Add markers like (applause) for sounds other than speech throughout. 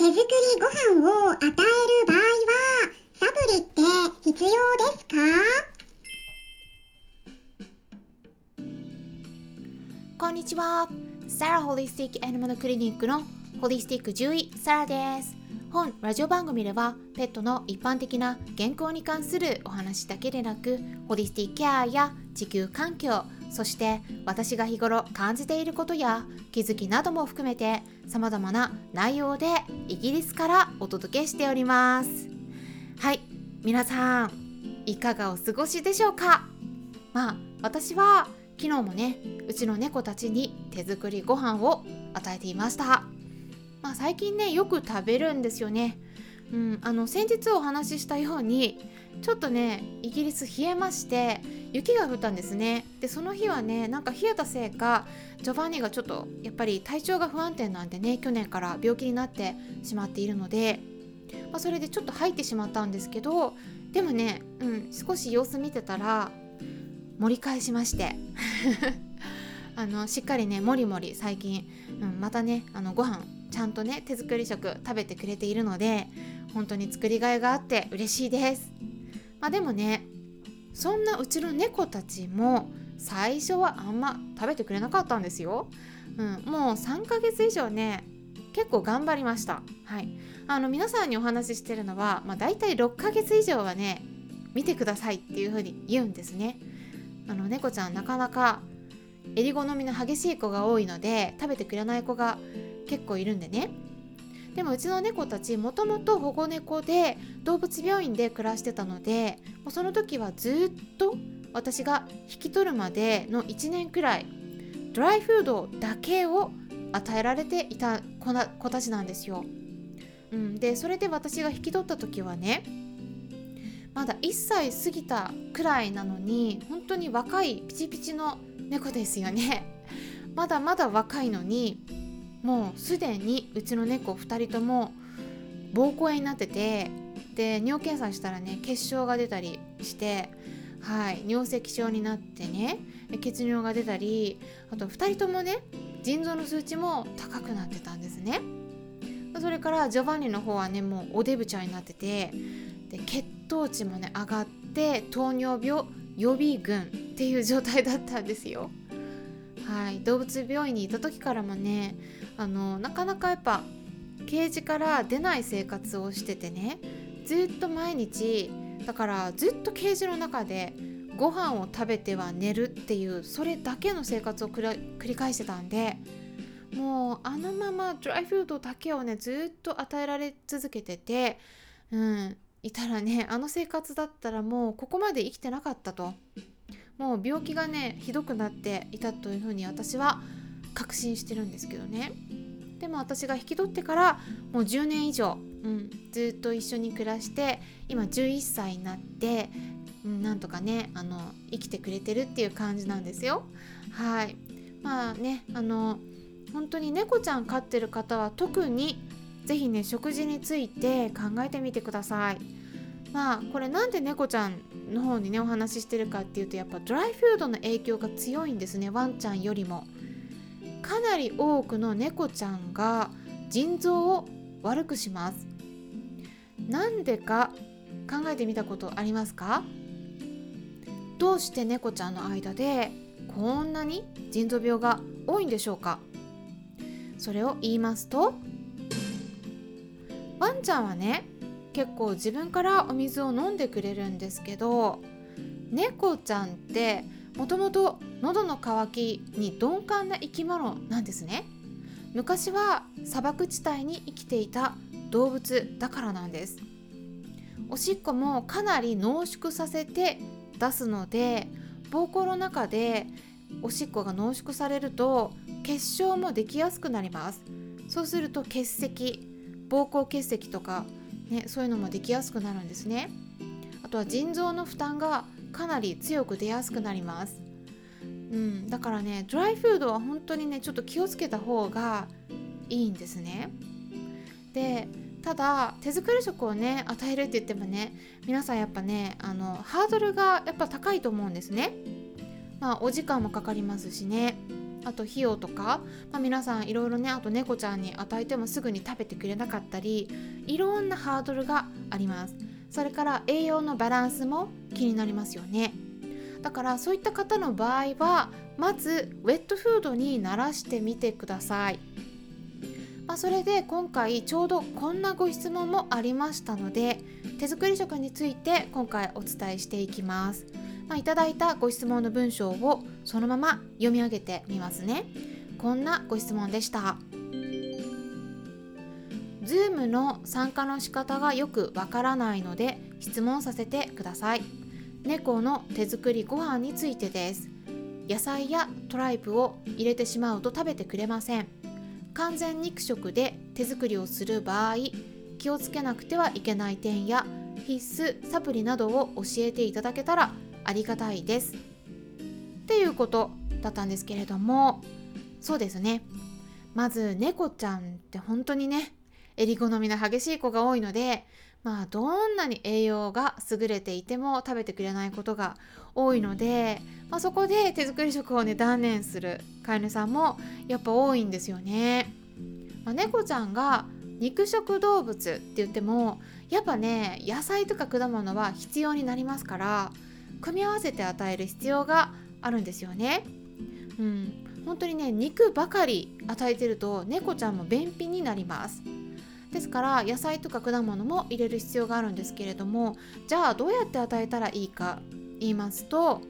手作りご飯を与える場合はサプリって必要ですか？こんにちは。サラホリスティックアニマルクリニックのホリスティック獣医サラです。本ラジオ番組ではペットの一般的な健康に関するお話だけでなくホリスティックケアや地球環境そして私が日頃感じていることや気づきなども含めて様々な内容でイギリスからお届けしております。はい皆さんいかがお過ごしでしょうか？まあ私は昨日もねうちの猫たちに手作りご飯を与えていました。まあ最近ねよく食べるんですよね。うんあの先日お話ししたようにちょっとねイギリス冷えまして雪が降ったんですね。でその日はねなんか冷えたせいかジョバンニがちょっとやっぱり体調が不安定なんでね去年から病気になってしまっているので、まあ、それでちょっと入ってしまったんですけどでもね、うん、少し様子見てたら盛り返しまして。(laughs) あのしっかりねもりもり最近、うん、またねあのご飯ちゃんとね手作り食食べてくれているので本当に作りがいがあって嬉しいです。まあでもねそんなうちの猫たちも最初はあんま食べてくれなかったんですよ、うん、もう3ヶ月以上ね結構頑張りました。はい。あの皆さんにお話ししてるのは、まあ、大体6ヶ月以上はね見てくださいっていう風に言うんですね。あの猫ちゃんなかなか襟好みの激しい子が多いので食べてくれない子が結構いるんでねでもうちの猫たちもともと保護猫で動物病院で暮らしてたのでもうその時はずっと私が引き取るまでの1年くらいドライフードだけを与えられていた子な子たちなんですよ。うん、でそれで私が引き取った時はねまだ1歳過ぎたくらいなのに本当に若いピチピチの猫ですよね。まだまだ若いのにもうすでにうちの猫2人とも膀胱炎になっててで尿検査したらね血症が出たりしてはい尿石症になってね血尿が出たりあと2人ともね腎臓の数値も高くなってたんですね。それからジョバンニの方はねもうおデブちゃんになっててで血糖値もね上がって糖尿病予備軍っていう状態だったんですよ。はい動物病院にいた時からもねあのなかなかやっぱケージから出ない生活をしててねずっと毎日だからずっとケージの中でご飯を食べては寝るっていうそれだけの生活を繰り返してたんでもうあのままドライフードだけをねずっと与えられ続けててうんいたらねあの生活だったらもうここまで生きてなかったと。もう病気がねひどくなっていたというふうに私は確信してるんですけどね。でも私が引き取ってからもう10年以上、うん、ずっと一緒に暮らして今11歳になって、うん、なんとかねあの生きてくれてるっていう感じなんですよ。はい。まあねあの本当に猫ちゃん飼ってる方は特に是非ね食事について考えてみてください。まあこれなんで猫ちゃんの方にねお話ししてるかっていうとやっぱドライフードの影響が強いんですねワンちゃんよりも。かなり多くの猫ちゃんが腎臓を悪くします。なんでか考えてみたことありますか？どうして猫ちゃんの間でこんなに腎臓病が多いんでしょうか？それを言いますとワンちゃんはね結構自分からお水を飲んでくれるんですけど猫ちゃんってもともと喉の渇きに鈍感な生き物なんですね。昔は砂漠地帯に生きていた動物だからなんです。おしっこもかなり濃縮させて出すので膀胱の中でおしっこが濃縮されると結晶もできやすくなります。そうすると結石膀胱結石とか、ね、そういうのもできやすくなるんですね。あとは腎臓の負担がかなり強く出やすくなります、うん、だからねドライフードは本当にねちょっと気をつけた方がいいんですね。でただ手作り食をね与えるって言ってもね皆さんやっぱねあのハードルがやっぱ高いと思うんですね。まあお時間もかかりますしね。あと費用とか、まあ、皆さんいろいろねあと猫ちゃんに与えてもすぐに食べてくれなかったりいろんなハードルがあります。それから栄養のバランスも気になりますよね。だからそういった方の場合はまずウェットフードに慣らしてみてください、まあ、それで今回ちょうどこんなご質問もありましたので手作り食について今回お伝えしていきます。まあ、いただいたご質問の文章をそのまま読み上げてみますね。こんなご質問でした。Zoom の参加の仕方がよくわからないので質問させてください。猫の手作りご飯についてです。野菜やトライプを入れてしまうと食べてくれません。完全肉食で手作りをする場合気をつけなくてはいけない点や必須サプリなどを教えていただけたらありがたいです。っていうことだったんですけれども。そうですね。まず猫ちゃんって本当にね襟好みの激しい子が多いのでまあどんなに栄養が優れていても食べてくれないことが多いので、まあ、そこで手作り食をね断念する飼い主さんもやっぱ多いんですよね。まあ、猫ちゃんが肉食動物って言ってもやっぱね野菜とか果物は必要になりますから組み合わせて与える必要があるんですよね。うん、本当にね肉ばかり与えてると猫ちゃんも便秘になります。ですから野菜とか果物も入れる必要があるんですけれどもじゃあどうやって与えたらいいか言いますと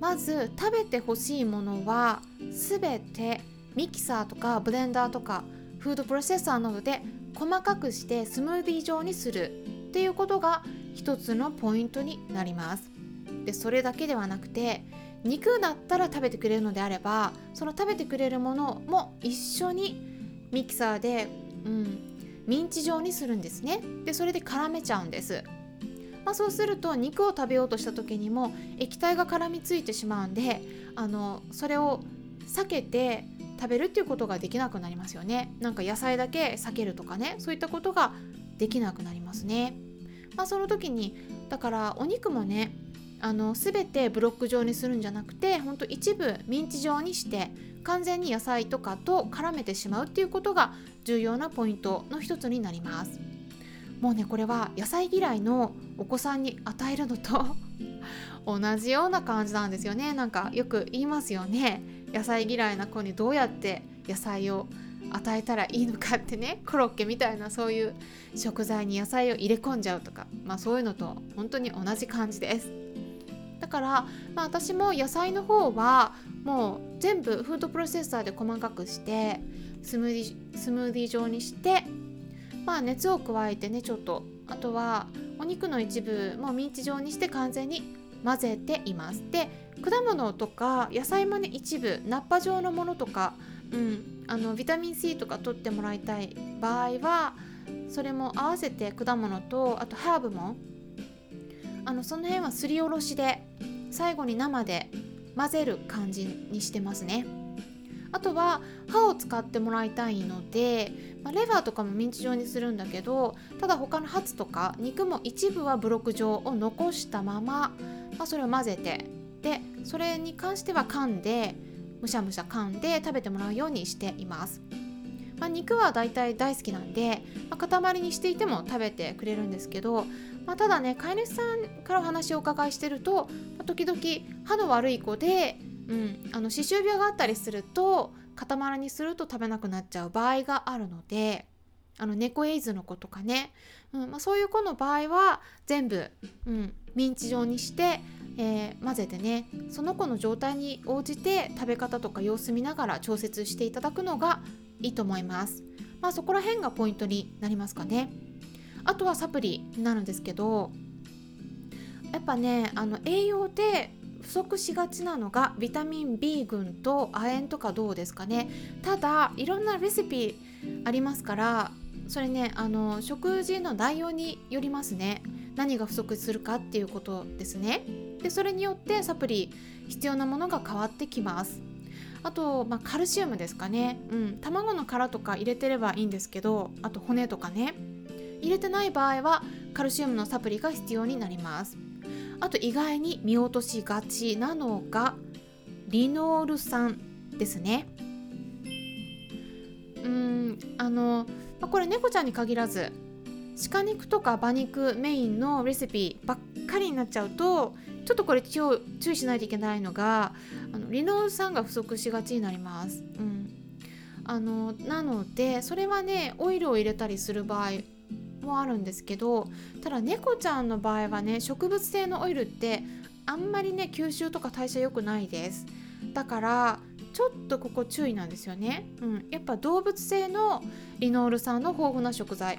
まず食べてほしいものは全てミキサーとかブレンダーとかフードプロセッサーなどで細かくしてスムーディー状にするっていうことが一つのポイントになります。でそれだけではなくて肉だったら食べてくれるのであればその食べてくれるものも一緒にミキサーで、うん、ミンチ状にするんですね。でそれで絡めちゃうんです。まあ、そうすると肉を食べようとした時にも液体が絡みついてしまうんであのそれを避けて食べるっていうことができなくなりますよね。なんか野菜だけ避けるとかね。そういったことができなくなりますね。まあ、その時にだからお肉もねあの全てブロック状にするんじゃなくてほんと一部ミンチ状にして完全に野菜とかと絡めてしまうっていうことが重要なポイントの一つになります。もうねこれは野菜嫌いのお子さんに与えるのと (laughs) 同じような感じなんですよね。なんかよく言いますよね。野菜嫌いな子にどうやって野菜を与えたらいいのかってね。(laughs) コロッケみたいなそういう食材に野菜を入れ込んじゃうとか、まあ、そういうのと本当に同じ感じです。だから、まあ、私も野菜の方はもう全部フードプロセッサーで細かくしてスムーディスムーディー状にしてまあ熱を加えてねちょっと。あとはお肉の一部もミンチ状にして完全に混ぜています。で果物とか野菜もね一部ナッパ状のものとかうん、あのビタミン C とか取ってもらいたい場合はそれも合わせて果物とあとハーブもあのその辺はすりおろしで最後に生で混ぜる感じにしてますねあとは歯を使ってもらいたいので、まあ、レバーとかもミンチ状にするんだけどただ他のハツとか肉も一部はブロック状を残したまま、まあ、それを混ぜてでそれに関しては噛んでむしゃむしゃ噛んで食べてもらうようにしています。まあ、肉はだいたい大好きなんで、ま、塊にしていても食べてくれるんですけど、まあ、ただね飼い主さんからお話をお伺いしてると、まあ、時々歯の悪い子で、うん、あの歯周病があったりすると塊にすると食べなくなっちゃう場合があるのであの猫エイズの子とかね、うんまあ、そういう子の場合は全部、うん、ミンチ状にしてえー、混ぜてねその子の状態に応じて食べ方とか様子見ながら調節していただくのがいいと思います。まあそこら辺がポイントになりますかね。あとはサプリになるんですけどやっぱねあの栄養で不足しがちなのがビタミン B 群と亜鉛とかどうですかね。ただいろんなレシピありますからそれねあの食事の内容によりますね。何が不足するかっていうことですね。でそれによってサプリ必要なものが変わってきます。あと、まあ、カルシウムですかね、うん、卵の殻とか入れてればいいんですけどあと骨とかね。入れてない場合はカルシウムのサプリが必要になりますあと意外に見落としがちなのがリノール酸ですね。うんあのこれ猫ちゃんに限らず鹿肉とか馬肉メインのレシピばっかりになっちゃうとちょっとこれ注意しないといけないのがあのリノール酸が不足しがちになります。うん、あのなのでそれはねオイルを入れたりする場合もあるんですけどただ猫ちゃんの場合はね植物性のオイルってあんまりね吸収とか代謝良くないです。だからちょっとここ注意なんですよね、うん、やっぱ動物性のリノール酸の豊富な食材。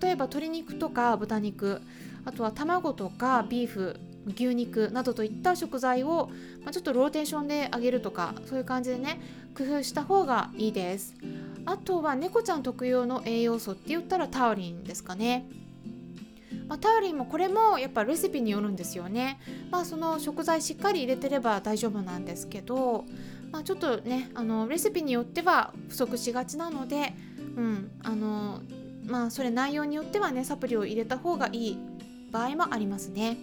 例えば鶏肉とか豚肉。あとは卵とかビーフ牛肉などといった食材を、まあ、ちょっとローテーションで揚げるとかそういう感じでね工夫した方がいいです。あとは猫ちゃん特有の栄養素って言ったらタウリンですかねまあ、タウリンもこれもやっぱレシピによるんですよね。まあその食材しっかり入れてれば大丈夫なんですけど、まあ、ちょっとねあのレシピによっては不足しがちなので、うんあのまあ、それ内容によってはねサプリを入れた方がいい場合もありますね。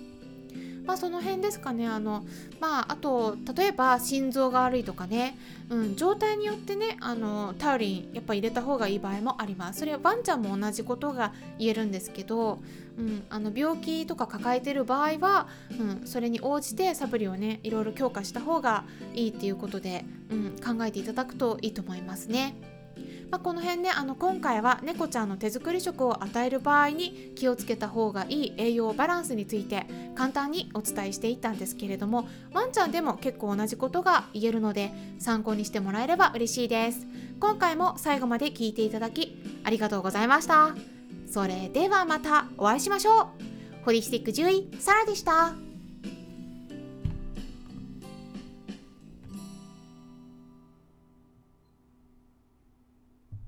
まあその辺ですかね。あのまああと例えば心臓が悪いとかね、うん、状態によってねあのタウリンやっぱ入れた方がいい場合もあります。それはワンちゃんも同じことが言えるんですけど、うん、あの病気とか抱えてる場合は、うん、それに応じてサプリをねいろいろ強化した方がいいっていうことで、うん、考えていただくといいと思いますね。まあ、この辺ねあの今回は猫ちゃんの手作り食を与える場合に気をつけた方がいい栄養バランスについて簡単にお伝えしていったんですけれどもワンちゃんでも結構同じことが言えるので参考にしてもらえれば嬉しいです。今回も最後まで聞いていただきありがとうございました。それではまたお会いしましょう。ホリスティック獣医サラでした。